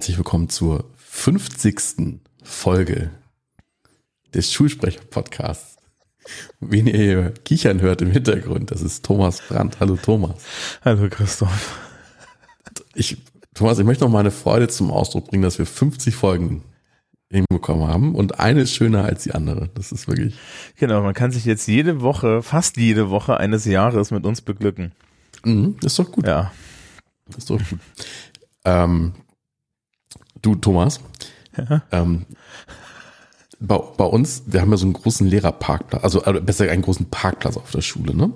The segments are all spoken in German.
herzlich willkommen zur 50. Folge des Schulsprecher-Podcasts. Wen ihr hier kichern hört im Hintergrund, das ist Thomas Brandt. Hallo Thomas. Hallo Christoph. Ich, Thomas, ich möchte noch meine Freude zum Ausdruck bringen, dass wir 50 Folgen hinbekommen haben und eine ist schöner als die andere. Das ist wirklich. Genau, man kann sich jetzt jede Woche, fast jede Woche eines Jahres mit uns beglücken. Mhm, ist doch gut. Ja. ist doch gut. Ähm, du, Thomas, ja. ähm, bei, bei uns, wir haben ja so einen großen Lehrerparkplatz, also, also besser einen großen Parkplatz auf der Schule, ne?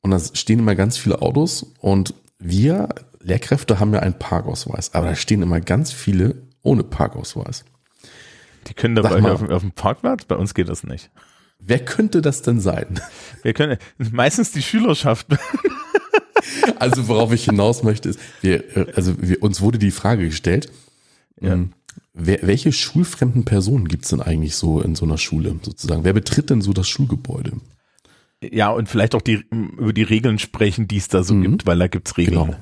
Und da stehen immer ganz viele Autos und wir Lehrkräfte haben ja einen Parkausweis, aber da stehen immer ganz viele ohne Parkausweis. Die können dabei mal, auf, auf dem Parkplatz? Bei uns geht das nicht. Wer könnte das denn sein? Wir können meistens die Schülerschaft. also worauf ich hinaus möchte ist, wir, also wir, uns wurde die Frage gestellt, ja. Ähm, welche schulfremden Personen gibt es denn eigentlich so in so einer Schule sozusagen? Wer betritt denn so das Schulgebäude? Ja, und vielleicht auch die, über die Regeln sprechen, die es da so mhm. gibt, weil da gibt's Regeln. Genau.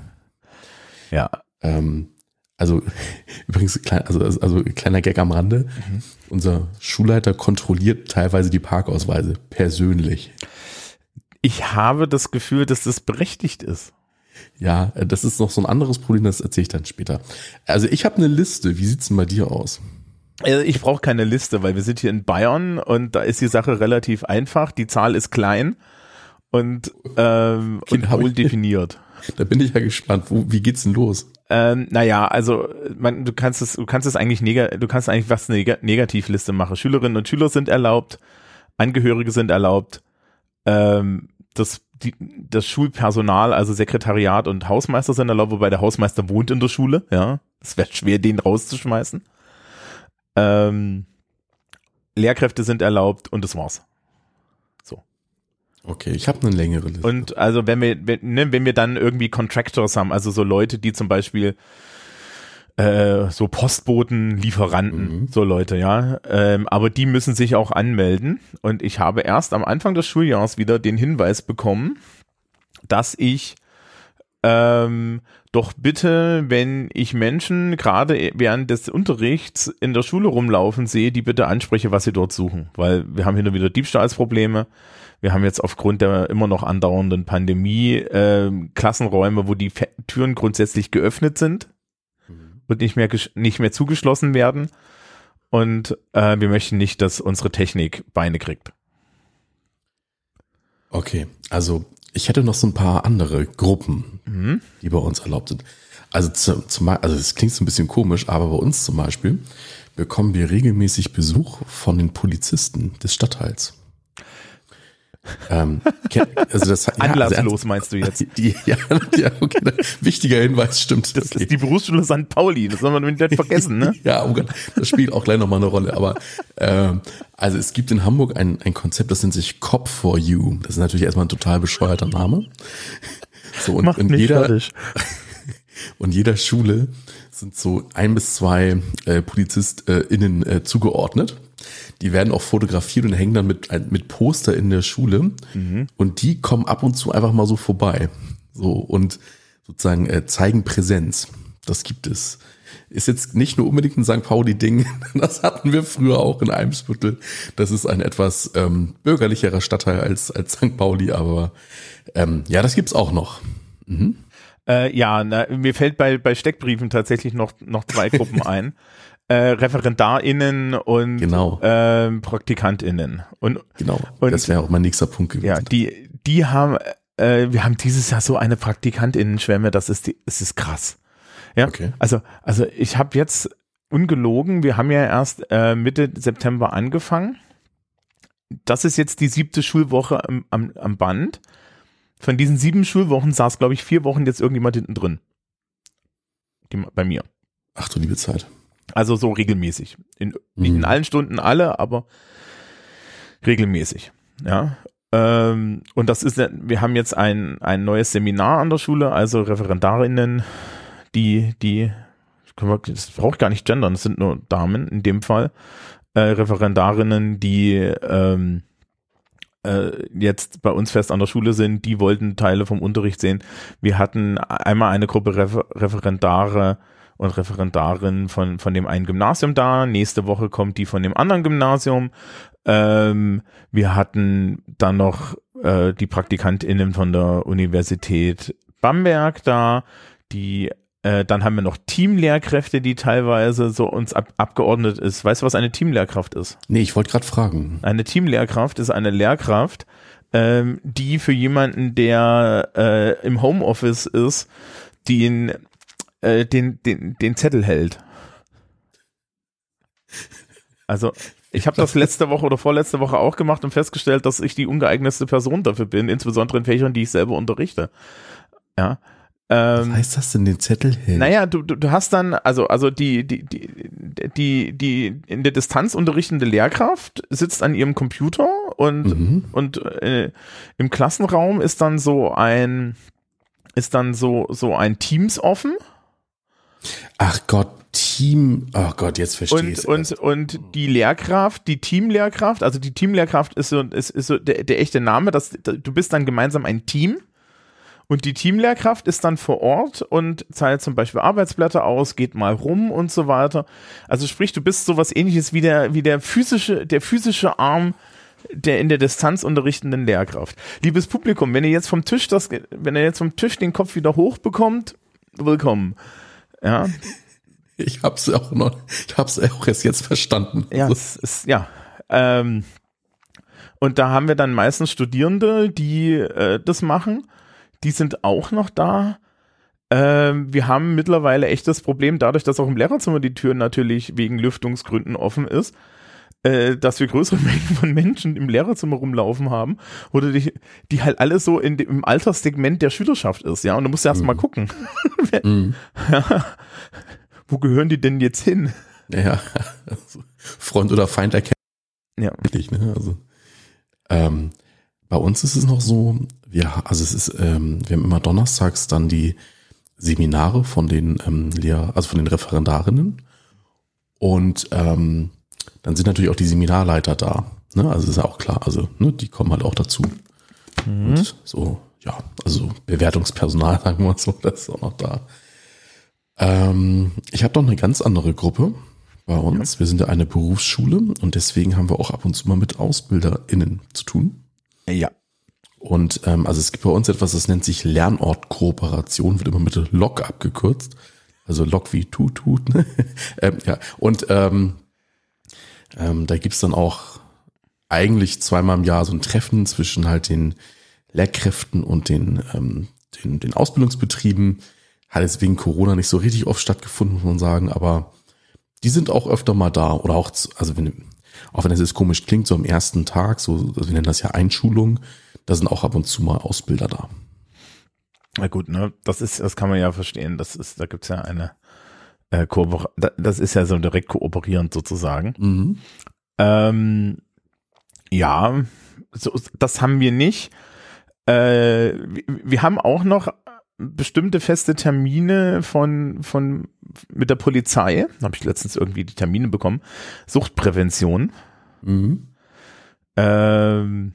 Ja. Ähm, also übrigens, also, also kleiner Gag am Rande. Mhm. Unser Schulleiter kontrolliert teilweise die Parkausweise persönlich. Ich habe das Gefühl, dass das berechtigt ist. Ja, das ist noch so ein anderes Problem, das erzähle ich dann später. Also ich habe eine Liste. Wie sieht's denn bei dir aus? Also ich brauche keine Liste, weil wir sind hier in Bayern und da ist die Sache relativ einfach. Die Zahl ist klein und, ähm, okay, und wohl definiert. Da bin ich ja gespannt. Wo, wie geht's denn los? Ähm, naja, also man, du kannst es, du kannst es eigentlich neg du kannst eigentlich was eine Negativliste machen. Schülerinnen und Schüler sind erlaubt, Angehörige sind erlaubt, ähm, das, die, das Schulpersonal, also Sekretariat und Hausmeister sind erlaubt, wobei der Hausmeister wohnt in der Schule, ja. Es wäre schwer, den rauszuschmeißen. Ähm, Lehrkräfte sind erlaubt und das war's. So. Okay, ich habe eine längere Liste. Und also wenn wir, wenn, ne, wenn wir dann irgendwie Contractors haben, also so Leute, die zum Beispiel äh, so Postboten, Lieferanten, mhm. so Leute, ja. Ähm, aber die müssen sich auch anmelden. Und ich habe erst am Anfang des Schuljahres wieder den Hinweis bekommen, dass ich ähm, doch bitte, wenn ich Menschen gerade während des Unterrichts in der Schule rumlaufen sehe, die bitte anspreche, was sie dort suchen. Weil wir haben hier wieder Diebstahlsprobleme. Wir haben jetzt aufgrund der immer noch andauernden Pandemie äh, Klassenräume, wo die Türen grundsätzlich geöffnet sind wird nicht mehr, nicht mehr zugeschlossen werden. Und äh, wir möchten nicht, dass unsere Technik Beine kriegt. Okay, also ich hätte noch so ein paar andere Gruppen, mhm. die bei uns erlaubt sind. Also zum, zum also es klingt so ein bisschen komisch, aber bei uns zum Beispiel bekommen wir regelmäßig Besuch von den Polizisten des Stadtteils. Ähm, also das, ja, Anlasslos also, meinst du jetzt? Die, ja, ja, okay, wichtiger Hinweis, stimmt. Das okay. ist die Berufsschule St. Pauli, das soll man nicht vergessen, ne? ja, oh Gott, das spielt auch gleich nochmal eine Rolle. Aber ähm, also es gibt in Hamburg ein, ein Konzept, das nennt sich Cop for You. Das ist natürlich erstmal ein total bescheuerter Name. So, und, Macht und jeder, fertig. und jeder Schule sind so ein bis zwei äh, PolizistInnen äh, zugeordnet die werden auch fotografiert und hängen dann mit, mit Poster in der Schule. Mhm. Und die kommen ab und zu einfach mal so vorbei. So und sozusagen äh, zeigen Präsenz. Das gibt es. Ist jetzt nicht nur unbedingt ein St. Pauli-Ding. Das hatten wir früher auch in Eimsbüttel. Das ist ein etwas ähm, bürgerlicherer Stadtteil als, als St. Pauli, aber ähm, ja, das gibt's auch noch. Mhm. Äh, ja, na, mir fällt bei, bei Steckbriefen tatsächlich noch, noch zwei Gruppen ein äh, ReferendarInnen und genau. äh, PraktikantInnen. Und, genau, und, das wäre auch mein nächster Punkt gewesen. Ja, die, die haben, äh, wir haben dieses Jahr so eine PraktikantInnen-Schwemme, das ist, die, das ist krass. Ja, okay. also, also ich habe jetzt ungelogen, wir haben ja erst äh, Mitte September angefangen. Das ist jetzt die siebte Schulwoche am, am, am Band. Von diesen sieben Schulwochen saß, glaube ich, vier Wochen jetzt irgendjemand hinten drin. Die, bei mir. Ach du liebe Zeit. Also so regelmäßig. In, nicht in mhm. allen Stunden alle, aber regelmäßig. Ja. Ähm, und das ist, wir haben jetzt ein, ein neues Seminar an der Schule, also Referendarinnen, die, die, das braucht gar nicht gendern, das sind nur Damen in dem Fall, äh, Referendarinnen, die ähm, äh, jetzt bei uns fest an der Schule sind, die wollten Teile vom Unterricht sehen. Wir hatten einmal eine Gruppe Refer Referendare und Referendarin von, von dem einen Gymnasium da. Nächste Woche kommt die von dem anderen Gymnasium. Ähm, wir hatten dann noch äh, die PraktikantInnen von der Universität Bamberg da, die äh, dann haben wir noch Teamlehrkräfte, die teilweise so uns ab, abgeordnet ist. Weißt du, was eine Teamlehrkraft ist? Nee, ich wollte gerade fragen. Eine Teamlehrkraft ist eine Lehrkraft, ähm, die für jemanden, der äh, im Homeoffice ist, den, äh, den, den, den Zettel hält. Also ich habe das letzte Woche oder vorletzte Woche auch gemacht und festgestellt, dass ich die ungeeignetste Person dafür bin, insbesondere in Fächern, die ich selber unterrichte. Ja. Ähm, Was heißt das denn, den Zettel hält? Naja, du, du, du hast dann, also, also die, die, die, die, die in der Distanz unterrichtende Lehrkraft sitzt an ihrem Computer und, mhm. und äh, im Klassenraum ist dann so ein, ist dann so, so ein Teams offen. Ach Gott, Team, oh Gott, jetzt verstehe ich und, und, und die Lehrkraft, die Teamlehrkraft, also die Teamlehrkraft ist so, ist, ist so der, der echte Name, dass du bist dann gemeinsam ein Team und die Teamlehrkraft ist dann vor Ort und zahlt zum Beispiel Arbeitsblätter aus, geht mal rum und so weiter. Also sprich, du bist sowas ähnliches wie der, wie der physische, der physische Arm der in der Distanz unterrichtenden Lehrkraft. Liebes Publikum, wenn ihr jetzt vom Tisch das, wenn ihr jetzt vom Tisch den Kopf wieder hochbekommt, willkommen. Ja. Ich hab's auch noch, ich hab's auch erst jetzt verstanden. Ja, es ist, ja. Ähm, und da haben wir dann meistens Studierende, die äh, das machen die sind auch noch da. Ähm, wir haben mittlerweile echt das Problem, dadurch, dass auch im Lehrerzimmer die Tür natürlich wegen Lüftungsgründen offen ist, äh, dass wir größere Mengen von Menschen im Lehrerzimmer rumlaufen haben oder die, die halt alle so in im Alterssegment der Schülerschaft ist, ja. Und du musst erst mhm. mal gucken. mhm. ja. Wo gehören die denn jetzt hin? Ja, Freund oder Feind erkennen. Ja. Richtig, ne? Also, ähm, bei uns ist es noch so, wir, also es ist, ähm, wir haben immer donnerstags dann die Seminare von den ähm, Lehr also von den Referendarinnen. Und ähm, dann sind natürlich auch die Seminarleiter da. Ne? Also ist ja auch klar, also ne, die kommen halt auch dazu. Mhm. Und so, ja, also Bewertungspersonal, sagen wir so, das ist auch noch da. Ähm, ich habe noch eine ganz andere Gruppe bei uns. Ja. Wir sind ja eine Berufsschule und deswegen haben wir auch ab und zu mal mit AusbilderInnen zu tun. Ja. Und ähm, also es gibt bei uns etwas, das nennt sich Lernortkooperation, wird immer mit LOC abgekürzt. Also LOC wie Tut Tut. Ne? ähm, ja. Und ähm, ähm, da gibt's dann auch eigentlich zweimal im Jahr so ein Treffen zwischen halt den Lehrkräften und den, ähm, den, den Ausbildungsbetrieben. Hat jetzt wegen Corona nicht so richtig oft stattgefunden, muss man sagen, aber die sind auch öfter mal da. Oder auch, also wenn, auch wenn das jetzt komisch klingt, so am ersten Tag, so, also wir nennen das ja Einschulung, da sind auch ab und zu mal Ausbilder da. Na gut, ne, das ist, das kann man ja verstehen. Das ist, da gibt's ja eine äh, das ist ja so direkt kooperierend sozusagen. Mhm. Ähm, ja, so, das haben wir nicht. Äh, wir, wir haben auch noch bestimmte feste Termine von, von mit der Polizei, habe ich letztens irgendwie die Termine bekommen, Suchtprävention. Mhm. Ähm,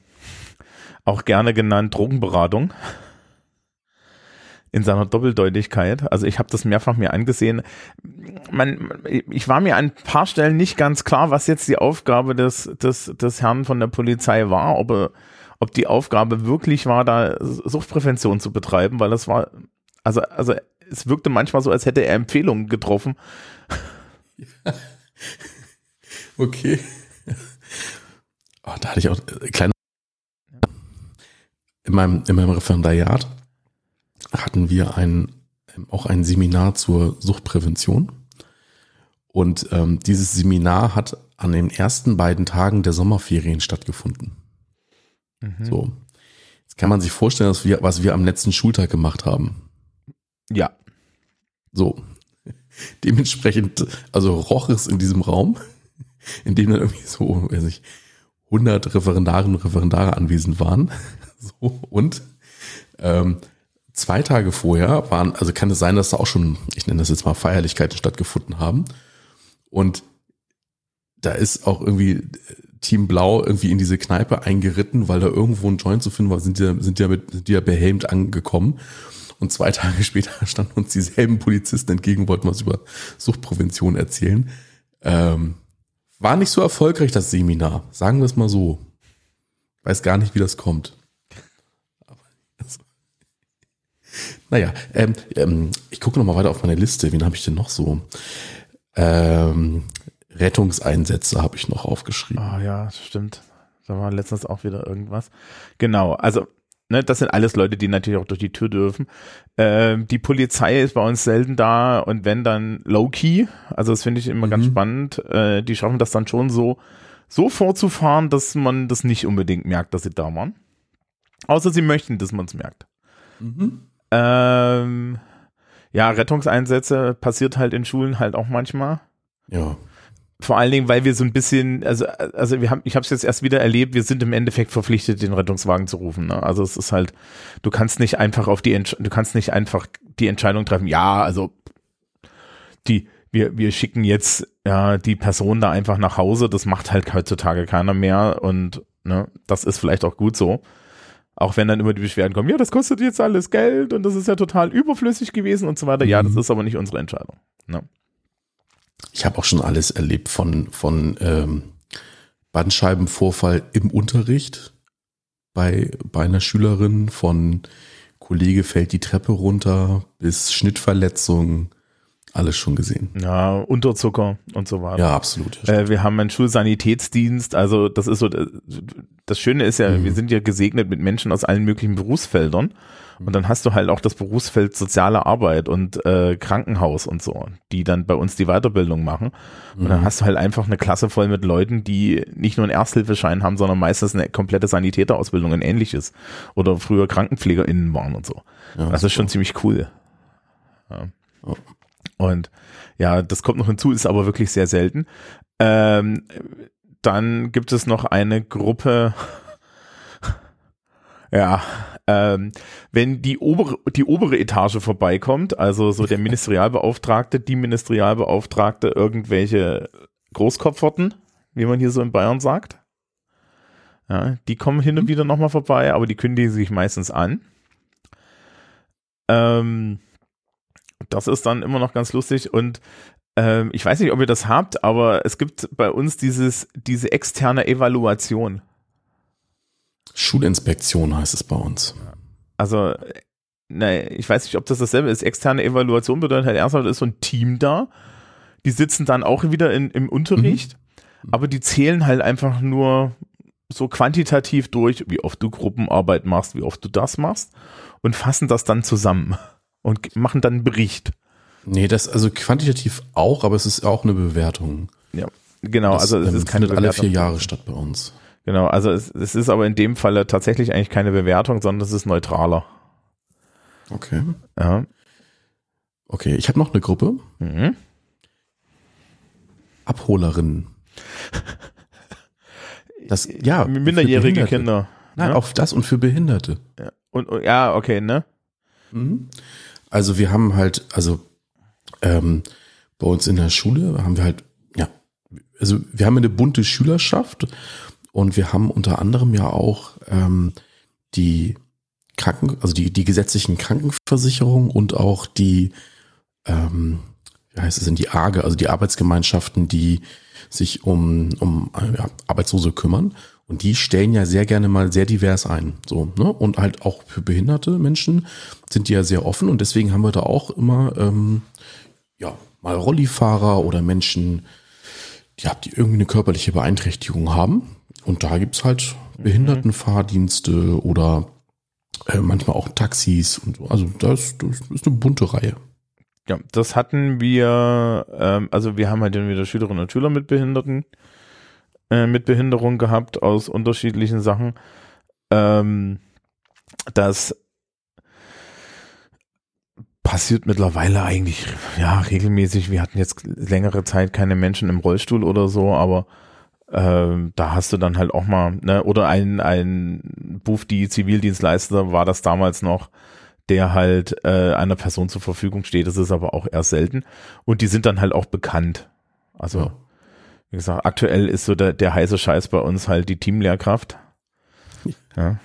auch gerne genannt Drogenberatung in seiner Doppeldeutigkeit. Also ich habe das mehrfach mir angesehen. Man, ich war mir an ein paar Stellen nicht ganz klar, was jetzt die Aufgabe des, des, des Herrn von der Polizei war, ob, er, ob die Aufgabe wirklich war, da Suchtprävention zu betreiben, weil das war, also, also es wirkte manchmal so, als hätte er Empfehlungen getroffen. Okay. Oh, da hatte ich auch äh, kleine. In meinem, in meinem Referendariat hatten wir ein, auch ein Seminar zur Suchtprävention. Und ähm, dieses Seminar hat an den ersten beiden Tagen der Sommerferien stattgefunden. Mhm. So. Jetzt kann man sich vorstellen, dass wir, was wir am letzten Schultag gemacht haben. Ja. So. Dementsprechend, also roch es in diesem Raum, in dem dann irgendwie so, weiß ich, 100 Referendarinnen und Referendare anwesend waren. So, und ähm, zwei Tage vorher waren, also kann es sein, dass da auch schon, ich nenne das jetzt mal Feierlichkeiten stattgefunden haben. Und da ist auch irgendwie Team Blau irgendwie in diese Kneipe eingeritten, weil da irgendwo ein Joint zu finden war, sind die, sind die ja, mit, sind die ja behelmt angekommen Und zwei Tage später standen uns dieselben Polizisten entgegen, wollten was über Suchtprävention erzählen. Ähm, war nicht so erfolgreich, das Seminar. Sagen wir es mal so. Weiß gar nicht, wie das kommt. Also, naja, ähm, ähm, ich gucke noch mal weiter auf meine Liste. Wen habe ich denn noch so? Ähm, Rettungseinsätze habe ich noch aufgeschrieben. Ah ja, stimmt. Da war letztens auch wieder irgendwas. Genau, also ne, das sind alles Leute, die natürlich auch durch die Tür dürfen. Ähm, die Polizei ist bei uns selten da und wenn dann low-key, also das finde ich immer mhm. ganz spannend, äh, die schaffen das dann schon so, so vorzufahren, dass man das nicht unbedingt merkt, dass sie da waren. Außer sie möchten, dass man es merkt. Mhm. Ähm, ja, Rettungseinsätze passiert halt in Schulen halt auch manchmal. Ja. Vor allen Dingen, weil wir so ein bisschen, also, also wir haben, ich habe es jetzt erst wieder erlebt, wir sind im Endeffekt verpflichtet, den Rettungswagen zu rufen. Ne? Also es ist halt, du kannst nicht einfach auf die, du kannst nicht einfach die Entscheidung treffen, ja, also die, wir, wir schicken jetzt ja die Person da einfach nach Hause, das macht halt heutzutage keiner mehr und ne, das ist vielleicht auch gut so. Auch wenn dann immer die Beschwerden kommen, ja, das kostet jetzt alles Geld und das ist ja total überflüssig gewesen und so weiter. Ja, das mhm. ist aber nicht unsere Entscheidung. Ne? ich habe auch schon alles erlebt von, von ähm, Bandscheibenvorfall im Unterricht bei, bei einer Schülerin, von Kollege fällt die Treppe runter bis Schnittverletzung, alles schon gesehen. Ja, Unterzucker und so weiter. Ja, absolut. Ja, äh, wir haben einen Schulsanitätsdienst, also das ist so, das Schöne ist ja, mhm. wir sind ja gesegnet mit Menschen aus allen möglichen Berufsfeldern. Und dann hast du halt auch das Berufsfeld soziale Arbeit und äh, Krankenhaus und so, die dann bei uns die Weiterbildung machen. Und dann mhm. hast du halt einfach eine Klasse voll mit Leuten, die nicht nur einen Ersthilfeschein haben, sondern meistens eine komplette Sanitäterausbildung und ähnliches. Oder früher KrankenpflegerInnen waren und so. Ja, das ist schon ziemlich cool. Ja. Oh. Und ja, das kommt noch hinzu, ist aber wirklich sehr selten. Ähm, dann gibt es noch eine Gruppe, ja, ähm, wenn die obere, die obere Etage vorbeikommt, also so der Ministerialbeauftragte, die Ministerialbeauftragte, irgendwelche Großkopferten, wie man hier so in Bayern sagt. Ja, die kommen hin und mhm. wieder nochmal vorbei, aber die kündigen sich meistens an. Ähm, das ist dann immer noch ganz lustig und ähm, ich weiß nicht, ob ihr das habt, aber es gibt bei uns dieses, diese externe Evaluation. Schulinspektion heißt es bei uns. Also, ne, ich weiß nicht, ob das dasselbe ist. Externe Evaluation bedeutet halt erstmal, ist so ein Team da. Die sitzen dann auch wieder in, im Unterricht, mhm. aber die zählen halt einfach nur so quantitativ durch, wie oft du Gruppenarbeit machst, wie oft du das machst und fassen das dann zusammen und machen dann einen Bericht. Nee, das also quantitativ auch, aber es ist auch eine Bewertung. Ja, genau. Das, also es ist keine Bewertung. alle vier Jahre statt bei uns. Genau, also es, es ist aber in dem Falle tatsächlich eigentlich keine Bewertung, sondern es ist neutraler. Okay. Ja. Okay, ich habe noch eine Gruppe. Mhm. Abholerinnen. Das, ja. Minderjährige Kinder. Nein, ne? auf das und für Behinderte. Ja. Und, und, ja, okay, ne? Mhm. Also wir haben halt, also ähm, bei uns in der Schule haben wir halt, ja, also wir haben eine bunte Schülerschaft und wir haben unter anderem ja auch ähm, die Kranken, also die, die gesetzlichen Krankenversicherungen und auch die, ähm, wie heißt es denn, die AGE, also die Arbeitsgemeinschaften, die sich um, um ja, Arbeitslose kümmern. Und die stellen ja sehr gerne mal sehr divers ein. So, ne? Und halt auch für behinderte Menschen sind die ja sehr offen und deswegen haben wir da auch immer ähm, ja, mal Rollifahrer oder Menschen, ja, die irgendwie eine körperliche Beeinträchtigung haben. Und da gibt's halt Behindertenfahrdienste oder äh, manchmal auch Taxis und so. Also das, das ist eine bunte Reihe. Ja, das hatten wir, ähm, also wir haben halt dann wieder Schülerinnen und Schüler mit Behinderten, äh, mit Behinderung gehabt aus unterschiedlichen Sachen. Ähm, das passiert mittlerweile eigentlich ja regelmäßig. Wir hatten jetzt längere Zeit keine Menschen im Rollstuhl oder so, aber ähm, da hast du dann halt auch mal, ne, oder ein, ein Bufdi Zivildienstleister war das damals noch, der halt äh, einer Person zur Verfügung steht. Das ist aber auch eher selten. Und die sind dann halt auch bekannt. Also, ja. Wie gesagt, aktuell ist so der, der heiße Scheiß bei uns halt die Teamlehrkraft. Ja.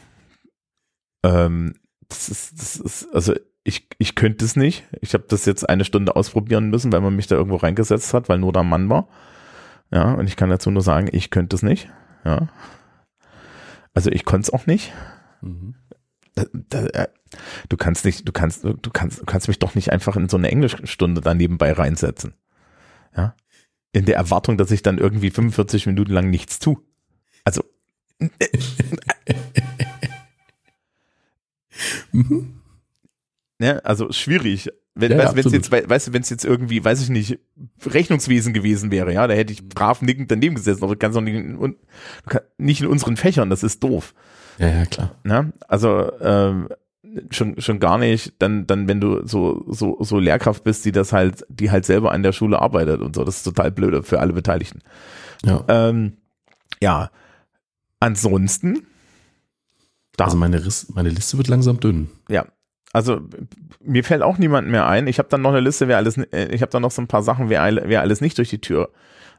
Ähm, das ist, das ist, also ich, ich könnte es nicht. Ich habe das jetzt eine Stunde ausprobieren müssen, weil man mich da irgendwo reingesetzt hat, weil nur da Mann war. Ja, und ich kann dazu nur sagen, ich könnte es nicht. Ja. Also ich konnte es auch nicht. Mhm. Da, da, äh, du kannst nicht, du kannst, du kannst, du kannst mich doch nicht einfach in so eine Englischstunde da nebenbei reinsetzen. Ja. In der Erwartung, dass ich dann irgendwie 45 Minuten lang nichts tue. Also. mhm. Ne, also schwierig. Wenn, ja, weißt, ja, jetzt, weißt du, wenn es jetzt irgendwie, weiß ich nicht, Rechnungswesen gewesen wäre, ja, da hätte ich brav nickend daneben gesessen, aber du kannst doch nicht, in, nicht in unseren Fächern, das ist doof. Ja, ja, klar. Ne? Also ähm, schon schon gar nicht, dann dann wenn du so so so Lehrkraft bist, die das halt, die halt selber an der Schule arbeitet und so, das ist total blöde für alle Beteiligten. Ja. Ähm, ja. Ansonsten. Da. Also meine, Riss, meine Liste wird langsam dünn. Ja, also mir fällt auch niemand mehr ein. Ich habe dann noch eine Liste, wer alles, äh, ich habe dann noch so ein paar Sachen, wer, wer alles nicht durch die Tür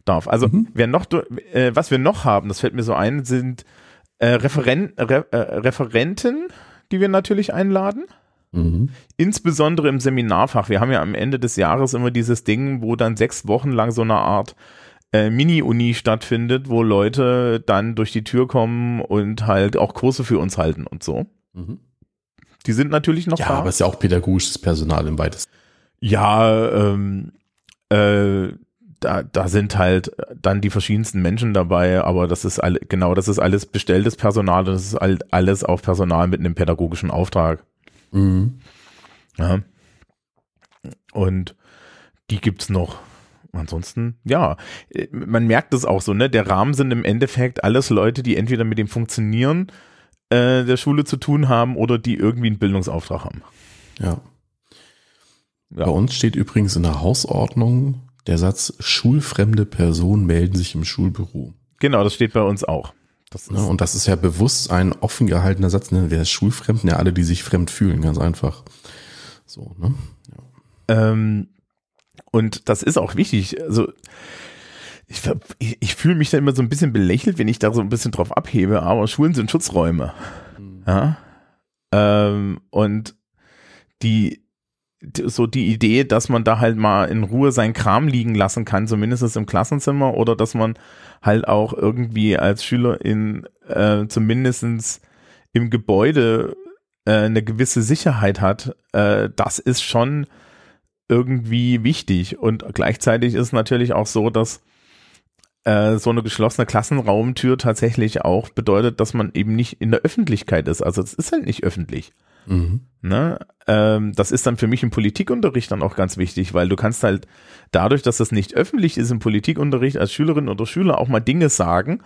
darf. Also mhm. wer noch, äh, was wir noch haben, das fällt mir so ein, sind äh, Referen Re äh, Referenten, die wir natürlich einladen. Mhm. Insbesondere im Seminarfach. Wir haben ja am Ende des Jahres immer dieses Ding, wo dann sechs Wochen lang so eine Art äh, Mini-Uni stattfindet, wo Leute dann durch die Tür kommen und halt auch Kurse für uns halten und so. Mhm. Die sind natürlich noch ja, da. Ja, aber es ist ja auch pädagogisches Personal im weitesten. Ja, ähm, äh, da, da sind halt dann die verschiedensten Menschen dabei, aber das ist all, genau, das ist alles bestelltes Personal, das ist all, alles auf Personal mit einem pädagogischen Auftrag. Mhm. Ja. Und die gibt's noch. Ansonsten, ja, man merkt es auch so, ne? Der Rahmen sind im Endeffekt alles Leute, die entweder mit dem Funktionieren äh, der Schule zu tun haben oder die irgendwie einen Bildungsauftrag haben. Ja. ja. Bei uns steht übrigens in der Hausordnung der Satz, schulfremde Personen melden sich im Schulbüro. Genau, das steht bei uns auch. Das ja, und das ist ja bewusst ein offen gehaltener Satz. Ne? Wer ist schulfremd? Ja, alle, die sich fremd fühlen, ganz einfach. So, ne? Ja. Ähm, und das ist auch wichtig. Also ich, ich, ich fühle mich da immer so ein bisschen belächelt, wenn ich da so ein bisschen drauf abhebe, aber Schulen sind Schutzräume. Mhm. Ja? Ähm, und die, so die Idee, dass man da halt mal in Ruhe sein Kram liegen lassen kann, zumindest im Klassenzimmer, oder dass man halt auch irgendwie als Schüler in äh, zumindestens im Gebäude äh, eine gewisse Sicherheit hat, äh, das ist schon irgendwie wichtig. Und gleichzeitig ist natürlich auch so, dass äh, so eine geschlossene Klassenraumtür tatsächlich auch bedeutet, dass man eben nicht in der Öffentlichkeit ist. Also es ist halt nicht öffentlich. Mhm. Ne? Ähm, das ist dann für mich im Politikunterricht dann auch ganz wichtig, weil du kannst halt dadurch, dass das nicht öffentlich ist im Politikunterricht als Schülerin oder Schüler auch mal Dinge sagen,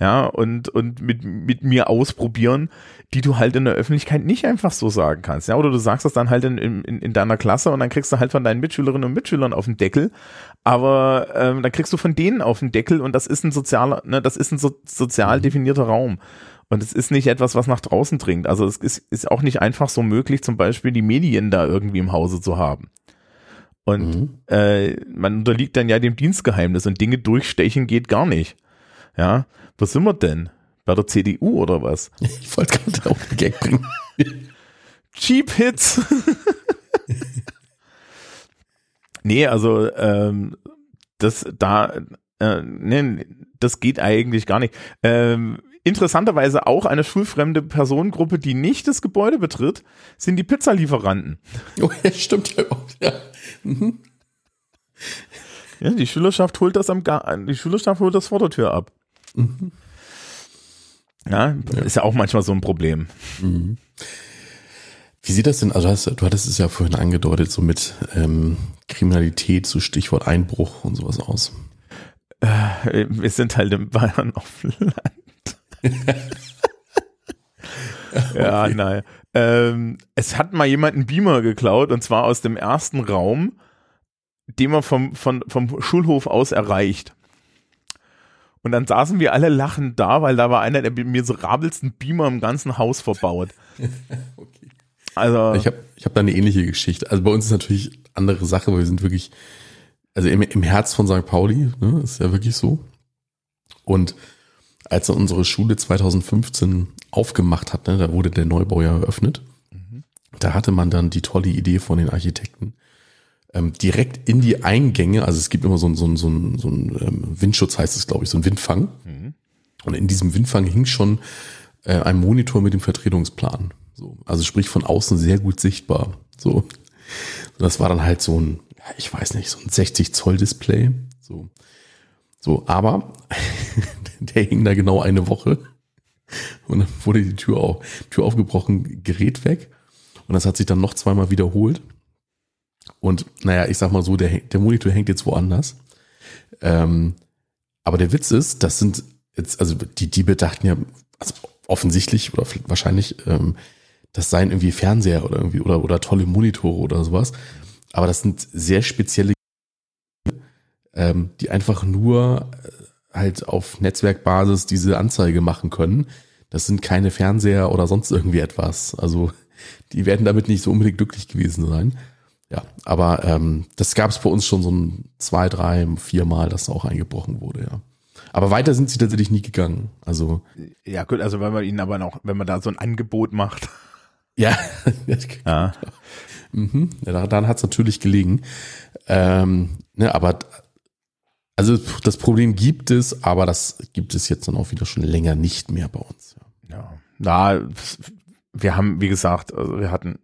ja, und, und mit, mit mir ausprobieren, die du halt in der Öffentlichkeit nicht einfach so sagen kannst, ja, oder du sagst das dann halt in, in, in deiner Klasse und dann kriegst du halt von deinen Mitschülerinnen und Mitschülern auf den Deckel, aber ähm, dann kriegst du von denen auf den Deckel und das ist ein sozialer, ne, das ist ein so, sozial definierter Raum. Und es ist nicht etwas, was nach draußen dringt. Also es ist, ist auch nicht einfach so möglich, zum Beispiel die Medien da irgendwie im Hause zu haben. Und mhm. äh, man unterliegt dann ja dem Dienstgeheimnis und Dinge durchstechen geht gar nicht. Ja, wo sind wir denn? Bei der CDU oder was? Ich wollte gerade auf den Gag bringen. Cheap Hits. nee, also ähm, das da, äh, nee, das geht eigentlich gar nicht. Ähm, interessanterweise auch eine schulfremde Personengruppe, die nicht das Gebäude betritt, sind die Pizzalieferanten. Oh, ja, stimmt ja auch. Ja. Mhm. ja, die Schülerschaft holt das am Ga die Schülerschaft holt das vor der Tür ab. Mhm. Ja, ist ja auch manchmal so ein Problem. Mhm. Wie sieht das denn, also hast, du hattest es ja vorhin angedeutet, so mit ähm, Kriminalität, so Stichwort Einbruch und sowas aus? Äh, wir sind halt in Bayern auf Land. ja, okay. nein. Ähm, es hat mal jemand einen Beamer geklaut und zwar aus dem ersten Raum, den man vom, vom, vom Schulhof aus erreicht. Und dann saßen wir alle lachend da, weil da war einer der miserabelsten Beamer im ganzen Haus verbaut. okay. Also ich habe ich hab da eine ähnliche Geschichte. Also bei uns ist natürlich andere Sache, weil wir sind wirklich, also im, im Herz von St. Pauli, ne, ist ja wirklich so. Und als er unsere Schule 2015 aufgemacht hat, ne, da wurde der Neubau ja eröffnet. Mhm. da hatte man dann die tolle Idee von den Architekten, ähm, direkt in die Eingänge, also es gibt immer so ein, so ein, so ein, so ein ähm, Windschutz, heißt es, glaube ich, so ein Windfang. Mhm. Und in diesem Windfang hing schon äh, ein Monitor mit dem Vertretungsplan. So, also sprich von außen sehr gut sichtbar. So, das war dann halt so ein, ich weiß nicht, so ein 60 Zoll Display. So, so, aber der hing da genau eine Woche und dann wurde die Tür auf, Tür aufgebrochen, Gerät weg und das hat sich dann noch zweimal wiederholt. Und naja, ich sag mal so, der, der Monitor hängt jetzt woanders. Ähm, aber der Witz ist, das sind jetzt, also die Diebe dachten ja, also offensichtlich oder wahrscheinlich, ähm, das seien irgendwie Fernseher oder irgendwie oder, oder tolle Monitore oder sowas. Aber das sind sehr spezielle, ähm, die einfach nur äh, halt auf Netzwerkbasis diese Anzeige machen können. Das sind keine Fernseher oder sonst irgendwie etwas. Also die werden damit nicht so unbedingt glücklich gewesen sein. Ja, aber ähm, das gab es bei uns schon so ein zwei, drei, vier Mal, dass da auch eingebrochen wurde, ja. Aber weiter sind sie tatsächlich nie gegangen. Also ja gut, also wenn man ihnen aber noch, wenn man da so ein Angebot macht. Ja, ja. Mhm. ja daran hat es natürlich gelegen. Ähm, ne, aber also das Problem gibt es, aber das gibt es jetzt dann auch wieder schon länger nicht mehr bei uns. Ja. Na, wir haben, wie gesagt, also wir hatten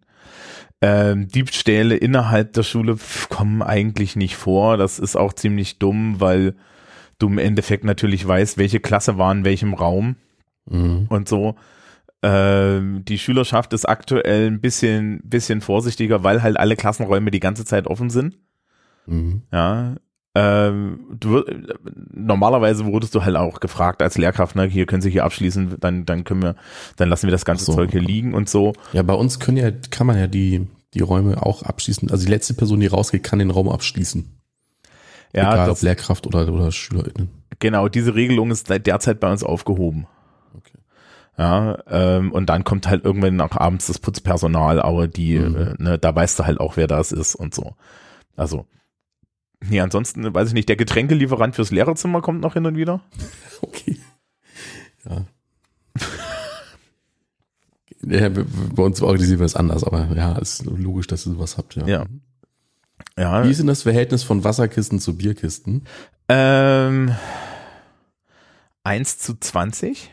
ähm, Diebstähle innerhalb der Schule kommen eigentlich nicht vor. Das ist auch ziemlich dumm, weil du im Endeffekt natürlich weißt, welche Klasse war in welchem Raum mhm. und so. Ähm, die Schülerschaft ist aktuell ein bisschen, bisschen vorsichtiger, weil halt alle Klassenräume die ganze Zeit offen sind. Mhm. Ja. Ähm, du, normalerweise wurdest du halt auch gefragt als Lehrkraft, ne, hier können Sie hier abschließen, dann, dann können wir, dann lassen wir das ganze so. Zeug hier liegen und so. Ja, bei uns können ja, kann man ja die, die Räume auch abschließen. Also die letzte Person, die rausgeht, kann den Raum abschließen. Ja, Egal, das, ob Lehrkraft oder, oder SchülerInnen. Genau, diese Regelung ist derzeit bei uns aufgehoben. Okay. Ja, ähm, und dann kommt halt irgendwann nach abends das Putzpersonal, aber die, mhm. äh, ne, da weißt du halt auch, wer das ist und so. Also, nee, ansonsten weiß ich nicht, der Getränkelieferant fürs Lehrerzimmer kommt noch hin und wieder. Okay. Ja. ja bei uns organisieren wir es anders, aber ja, ist logisch, dass ihr sowas habt, ja. Ja. Ja. Wie ist denn das Verhältnis von Wasserkisten zu Bierkisten? Ähm, 1 zu 20.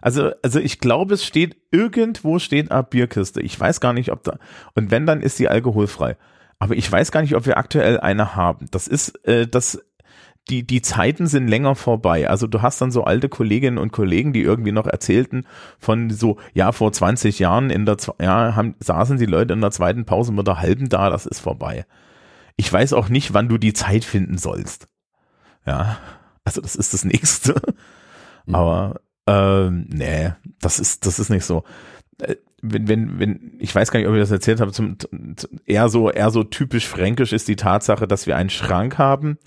Also, also ich glaube, es steht irgendwo steht eine Bierkiste. Ich weiß gar nicht, ob da. Und wenn, dann ist sie alkoholfrei. Aber ich weiß gar nicht, ob wir aktuell eine haben. Das ist, äh, das die, die Zeiten sind länger vorbei. Also du hast dann so alte Kolleginnen und Kollegen, die irgendwie noch erzählten von so, ja, vor 20 Jahren in der, ja, haben, saßen die Leute in der zweiten Pause mit der halben da, das ist vorbei. Ich weiß auch nicht, wann du die Zeit finden sollst. Ja, also das ist das nächste. Mhm. Aber, ähm, nee, das ist, das ist nicht so. Äh, wenn, wenn, wenn, ich weiß gar nicht, ob ich das erzählt habe, zum, eher so, eher so typisch fränkisch ist die Tatsache, dass wir einen Schrank haben,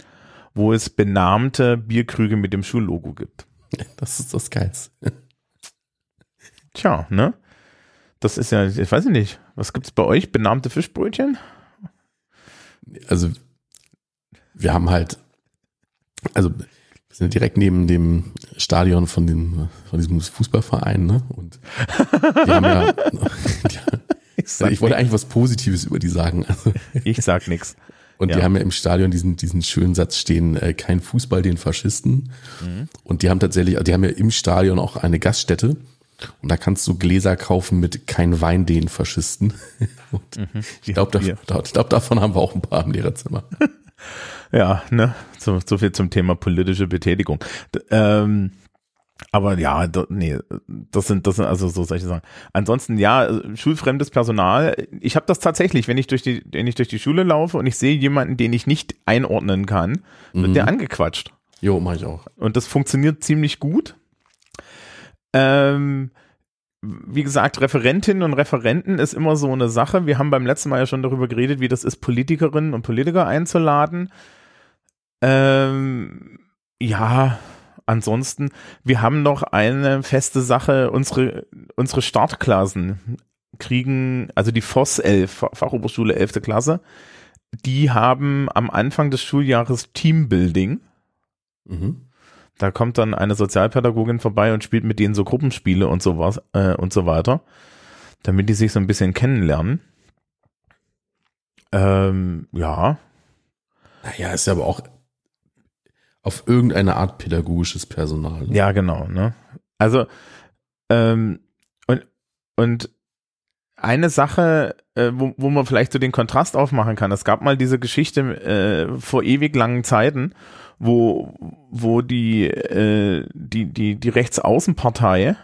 wo es benahmte Bierkrüge mit dem Schullogo gibt. Das ist das Geilste. Tja, ne? Das ist ja, ich weiß nicht, was gibt's bei euch? Benahmte Fischbrötchen? Also, wir haben halt, also, wir sind direkt neben dem Stadion von dem, von diesem Fußballverein, ne? Und die haben ja, ich, ich wollte eigentlich was Positives über die sagen. Also, ich sag nix. Und ja. die haben ja im Stadion diesen, diesen schönen Satz stehen, äh, kein Fußball den Faschisten. Mhm. Und die haben tatsächlich, die haben ja im Stadion auch eine Gaststätte. Und da kannst du Gläser kaufen mit kein Wein den Faschisten. Mhm. ich glaube, da, glaub, davon haben wir auch ein paar im Lehrerzimmer. ja, ne, so, so viel zum Thema politische Betätigung. D ähm, aber ja, nee, das sind, das sind also so solche Sachen. Ansonsten ja, schulfremdes Personal. Ich habe das tatsächlich, wenn ich durch die, wenn ich durch die Schule laufe und ich sehe jemanden, den ich nicht einordnen kann, wird mhm. der angequatscht. Jo, mach ich auch. Und das funktioniert ziemlich gut. Ähm, wie gesagt, Referentinnen und Referenten ist immer so eine Sache. Wir haben beim letzten Mal ja schon darüber geredet, wie das ist, Politikerinnen und Politiker einzuladen. Ähm, ja, ansonsten, wir haben noch eine feste Sache, unsere, unsere Startklassen kriegen, also die FOS 11, Fachoberschule 11. Klasse, die haben am Anfang des Schuljahres Teambuilding. Mhm. Da kommt dann eine Sozialpädagogin vorbei und spielt mit denen so Gruppenspiele und sowas äh, und so weiter. damit die sich so ein bisschen kennenlernen. Ähm, ja. Naja, ist ja aber auch auf irgendeine Art pädagogisches Personal. Ne? Ja, genau. Ne? Also, ähm, und, und eine Sache, äh, wo, wo man vielleicht so den Kontrast aufmachen kann. Es gab mal diese Geschichte äh, vor ewig langen Zeiten, wo, wo die, äh, die, die, die Rechtsaußenpartei,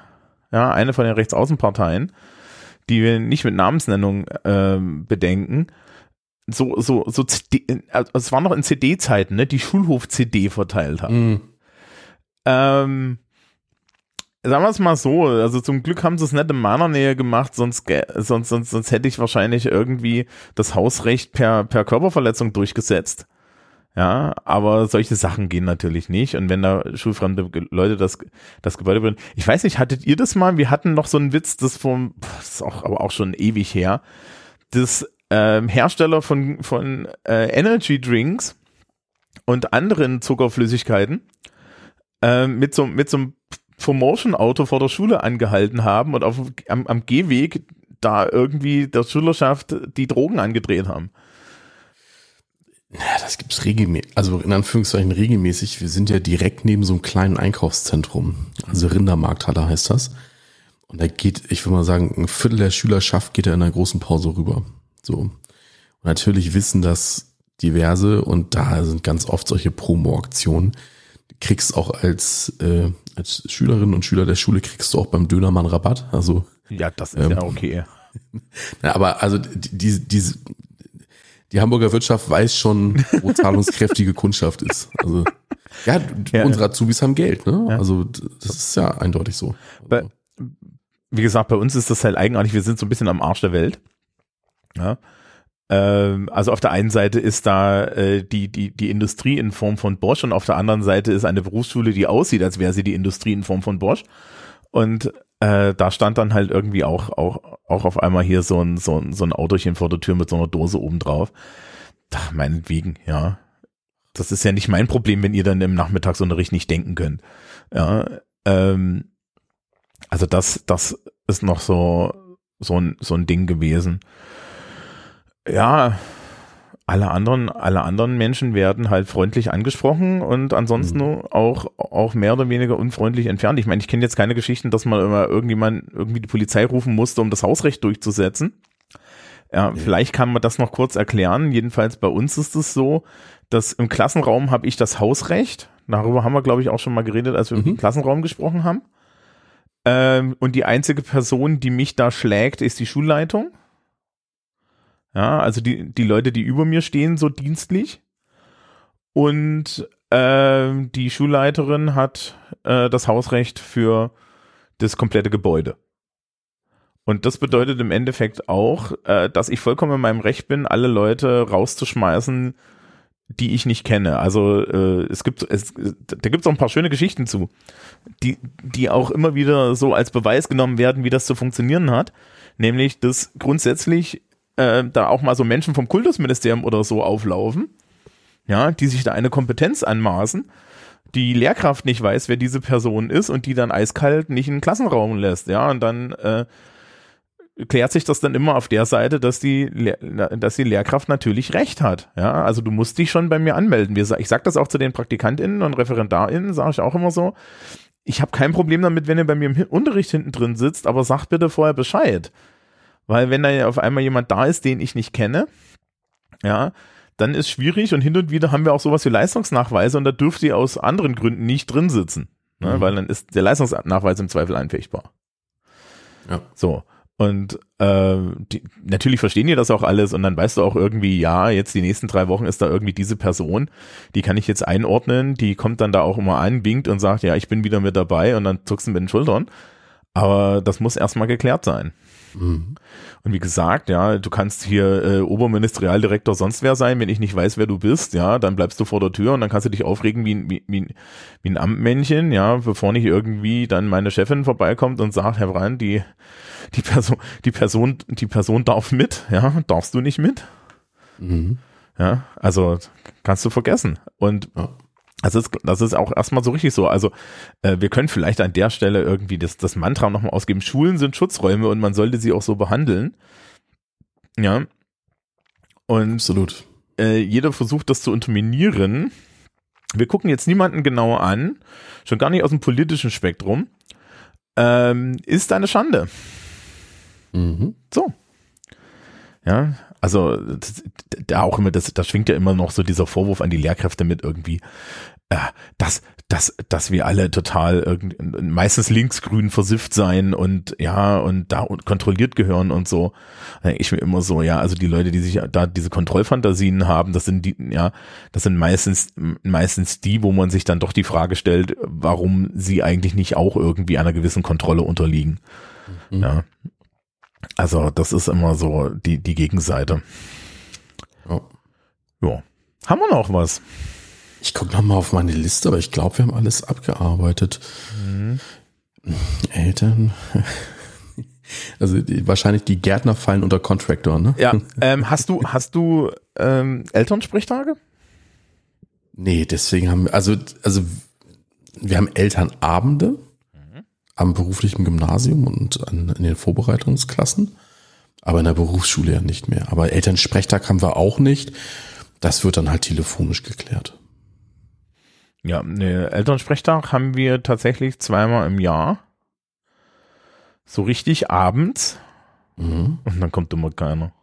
ja, eine von den Rechtsaußenparteien, die wir nicht mit Namensnennung äh, bedenken, so, so, so, CD, also es war noch in CD-Zeiten, ne, die Schulhof-CD verteilt hat. Mm. Ähm, sagen wir es mal so, also zum Glück haben sie es nicht in meiner Nähe gemacht, sonst, sonst, sonst, sonst hätte ich wahrscheinlich irgendwie das Hausrecht per, per Körperverletzung durchgesetzt. Ja, aber solche Sachen gehen natürlich nicht. Und wenn da schulfremde Leute das, das Gebäude würden. Ich weiß nicht, hattet ihr das mal? Wir hatten noch so einen Witz, das vom, das ist auch, aber auch schon ewig her. Das ähm, Hersteller von, von äh, Energy Drinks und anderen Zuckerflüssigkeiten äh, mit so, mit so einem Promotion-Auto vor der Schule angehalten haben und auf, am, am Gehweg da irgendwie der Schülerschaft die Drogen angedreht haben. Ja, das gibt's regelmäßig, also in Anführungszeichen regelmäßig. Wir sind ja direkt neben so einem kleinen Einkaufszentrum. Also Rindermarkthalle heißt das. Und da geht, ich würde mal sagen, ein Viertel der Schülerschaft geht da in einer großen Pause rüber. So. Und natürlich wissen das diverse und da sind ganz oft solche Promo-Aktionen. Du kriegst auch als, äh, als Schülerin und Schüler der Schule kriegst du auch beim Dönermann Rabatt. Also ja, das ist ähm, ja okay. Na, aber also die, die, die Hamburger Wirtschaft weiß schon, wo zahlungskräftige Kundschaft ist. Also ja, ja unsere Azubis haben Geld, ne? Ja. Also das ist ja eindeutig so. Bei, wie gesagt, bei uns ist das halt eigenartig. Wir sind so ein bisschen am Arsch der Welt. Ja. Ähm, also auf der einen Seite ist da äh, die, die, die Industrie in Form von Bosch und auf der anderen Seite ist eine Berufsschule, die aussieht, als wäre sie die Industrie in Form von Bosch. Und äh, da stand dann halt irgendwie auch, auch, auch auf einmal hier so ein, so ein, so ein Autochen vor der Tür mit so einer Dose oben drauf. Ach, meinetwegen, ja. Das ist ja nicht mein Problem, wenn ihr dann im Nachmittagsunterricht nicht denken könnt. Ja, ähm, also das, das ist noch so, so ein, so ein Ding gewesen. Ja, alle anderen, alle anderen Menschen werden halt freundlich angesprochen und ansonsten mhm. auch, auch mehr oder weniger unfreundlich entfernt. Ich meine, ich kenne jetzt keine Geschichten, dass man immer irgendjemand irgendwie die Polizei rufen musste, um das Hausrecht durchzusetzen. Ja, vielleicht kann man das noch kurz erklären. Jedenfalls bei uns ist es so, dass im Klassenraum habe ich das Hausrecht. Darüber haben wir, glaube ich, auch schon mal geredet, als wir mhm. im Klassenraum gesprochen haben. Ähm, und die einzige Person, die mich da schlägt, ist die Schulleitung. Ja, also die, die Leute, die über mir stehen, so dienstlich. Und äh, die Schulleiterin hat äh, das Hausrecht für das komplette Gebäude. Und das bedeutet im Endeffekt auch, äh, dass ich vollkommen in meinem Recht bin, alle Leute rauszuschmeißen, die ich nicht kenne. Also äh, es gibt, es, da gibt es auch ein paar schöne Geschichten zu, die, die auch immer wieder so als Beweis genommen werden, wie das zu funktionieren hat. Nämlich, dass grundsätzlich äh, da auch mal so Menschen vom Kultusministerium oder so auflaufen, ja, die sich da eine Kompetenz anmaßen, die Lehrkraft nicht weiß, wer diese Person ist und die dann eiskalt nicht in den Klassenraum lässt, ja, und dann äh, klärt sich das dann immer auf der Seite, dass die, dass die Lehrkraft natürlich recht hat. Ja, also du musst dich schon bei mir anmelden. Ich sage das auch zu den PraktikantInnen und ReferendarInnen, sage ich auch immer so. Ich habe kein Problem damit, wenn ihr bei mir im Unterricht hinten drin sitzt, aber sagt bitte vorher Bescheid. Weil wenn da auf einmal jemand da ist, den ich nicht kenne, ja, dann ist schwierig und hin und wieder haben wir auch sowas wie Leistungsnachweise und da dürft ihr aus anderen Gründen nicht drin sitzen. Ne, mhm. Weil dann ist der Leistungsnachweis im Zweifel einfechtbar. Ja. So. Und äh, die, natürlich verstehen die das auch alles und dann weißt du auch irgendwie, ja, jetzt die nächsten drei Wochen ist da irgendwie diese Person, die kann ich jetzt einordnen, die kommt dann da auch immer an, winkt und sagt, ja, ich bin wieder mit dabei und dann zuckst du mit den Schultern. Aber das muss erstmal geklärt sein. Mhm. Und wie gesagt, ja, du kannst hier äh, Oberministerialdirektor sonst wer sein, wenn ich nicht weiß, wer du bist, ja, dann bleibst du vor der Tür und dann kannst du dich aufregen wie, wie, wie, wie ein Amtmännchen, ja, bevor nicht irgendwie dann meine Chefin vorbeikommt und sagt, Herr Brand, die, die Person, die Person, die Person darf mit, ja, darfst du nicht mit? Mhm. Ja, also kannst du vergessen. Und ja. Das ist, das ist auch erstmal so richtig so. Also äh, wir können vielleicht an der Stelle irgendwie das, das Mantra nochmal ausgeben. Schulen sind Schutzräume und man sollte sie auch so behandeln. Ja. Und Absolut. äh, jeder versucht das zu unterminieren. Wir gucken jetzt niemanden genauer an, schon gar nicht aus dem politischen Spektrum. Ähm, ist eine Schande. Mhm. So. Ja, also das, da auch immer, das, da schwingt ja immer noch so dieser Vorwurf an die Lehrkräfte mit irgendwie, äh, dass, dass, dass wir alle total irgend, meistens linksgrün versifft sein und ja, und da kontrolliert gehören und so. Ich mir immer so, ja, also die Leute, die sich da diese Kontrollfantasien haben, das sind die, ja, das sind meistens, meistens die, wo man sich dann doch die Frage stellt, warum sie eigentlich nicht auch irgendwie einer gewissen Kontrolle unterliegen. Mhm. Ja. Also das ist immer so die, die Gegenseite. Ja. Ja. Haben wir noch was? Ich gucke nochmal auf meine Liste, aber ich glaube, wir haben alles abgearbeitet. Mhm. Eltern. Also die, wahrscheinlich die Gärtner fallen unter Contractor, ne? Ja. Ähm, hast du, hast du ähm, Elternsprechtage? Nee, deswegen haben wir, also, also wir haben Elternabende am beruflichen Gymnasium und an, in den Vorbereitungsklassen, aber in der Berufsschule ja nicht mehr. Aber Elternsprechtag haben wir auch nicht. Das wird dann halt telefonisch geklärt. Ja, ne, Elternsprechtag haben wir tatsächlich zweimal im Jahr. So richtig abends. Mhm. Und dann kommt immer keiner.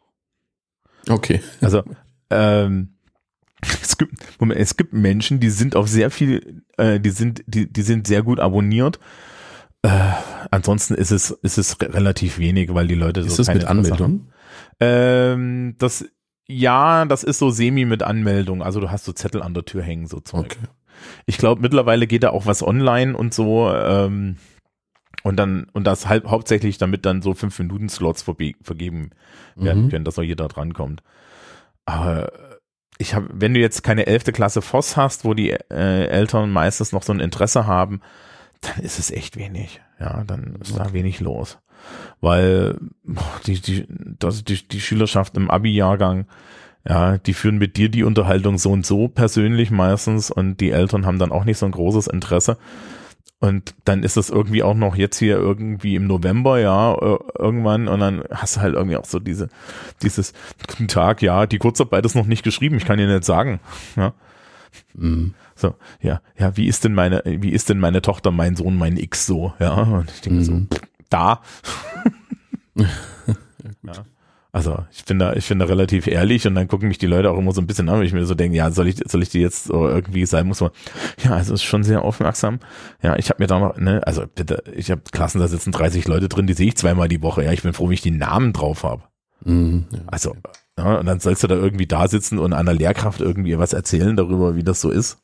Okay. Also, ähm, es gibt, Moment, es gibt Menschen, die sind auf sehr viel, äh, die sind, die, die sind sehr gut abonniert. Äh, ansonsten ist es, ist es re- relativ wenig, weil die Leute Ist so das keine mit Anmeldung? Ähm, das, ja, das ist so semi mit Anmeldung. Also du hast so Zettel an der Tür hängen, so Zeug. Okay. Ich glaube, mittlerweile geht da auch was online und so. Ähm, und dann, und das halt hauptsächlich, damit dann so fünf Minuten Slots vergeben werden Mhm. können, dass auch jeder drankommt. Aber ich habe, wenn du jetzt keine elfte Klasse Voss hast, wo die äh, Eltern meistens noch so ein Interesse haben, dann ist es echt wenig. Ja, dann ist da wenig los. Weil die, die, das, die, die Schülerschaft im Abi-Jahrgang, ja, die führen mit dir die Unterhaltung so und so persönlich meistens und die Eltern haben dann auch nicht so ein großes Interesse. Und dann ist es irgendwie auch noch jetzt hier irgendwie im November, ja, äh, irgendwann, und dann hast du halt irgendwie auch so diese, dieses Tag, ja, die Kurzarbeit ist noch nicht geschrieben, ich kann dir nicht sagen. Ja. Mhm. So, ja, ja, wie ist denn meine, wie ist denn meine Tochter, mein Sohn, mein X so, ja? Und ich denke so, Mhm. pff, da. ja. Also ich bin da, ich bin da relativ ehrlich und dann gucken mich die Leute auch immer so ein bisschen an, wenn ich mir so denke, ja, soll ich, soll ich die jetzt so irgendwie sein, muss man, ja, also ist schon sehr aufmerksam. Ja, ich habe mir da noch, ne, also bitte, ich habe Klassen, da sitzen 30 Leute drin, die sehe ich zweimal die Woche. Ja, ich bin froh, wenn ich die Namen drauf habe. Mhm. Ja. Also, ja, und dann sollst du da irgendwie da sitzen und einer Lehrkraft irgendwie was erzählen darüber, wie das so ist.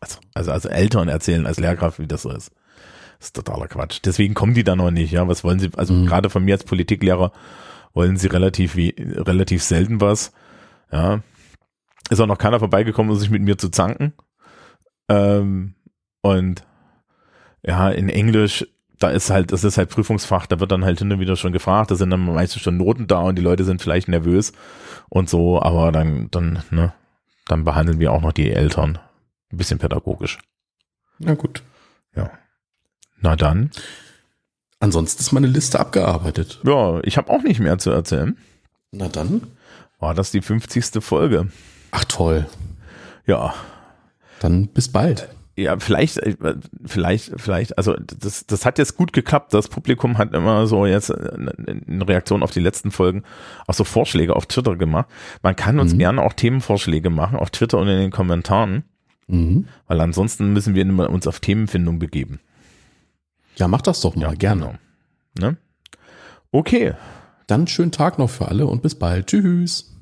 Also, also, also Eltern erzählen als Lehrkraft, wie das so ist. Das ist totaler Quatsch. Deswegen kommen die da noch nicht, ja. Was wollen sie, also Mhm. gerade von mir als Politiklehrer wollen sie relativ wie, relativ selten was. Ja. Ist auch noch keiner vorbeigekommen, um sich mit mir zu zanken. Ähm, und ja, in Englisch, da ist halt, das ist halt Prüfungsfach, da wird dann halt hin und wieder schon gefragt, da sind dann meistens schon Noten da und die Leute sind vielleicht nervös und so, aber dann, dann, ne, dann behandeln wir auch noch die Eltern. Ein bisschen pädagogisch. Na gut. Na dann. Ansonsten ist meine Liste abgearbeitet. Ja, ich habe auch nicht mehr zu erzählen. Na dann. War das die 50. Folge? Ach toll. Ja. Dann bis bald. Ja, vielleicht, äh, vielleicht, vielleicht, also das, das hat jetzt gut geklappt. Das Publikum hat immer so jetzt äh, in Reaktion auf die letzten Folgen auch so Vorschläge auf Twitter gemacht. Man kann uns Mhm. gerne auch Themenvorschläge machen auf Twitter und in den Kommentaren, Mhm. weil ansonsten müssen wir uns auf Themenfindung begeben. Ja, mach das doch mal. gerne. Genau. Ne? Okay. Dann schönen Tag noch für alle und bis bald. Tschüss.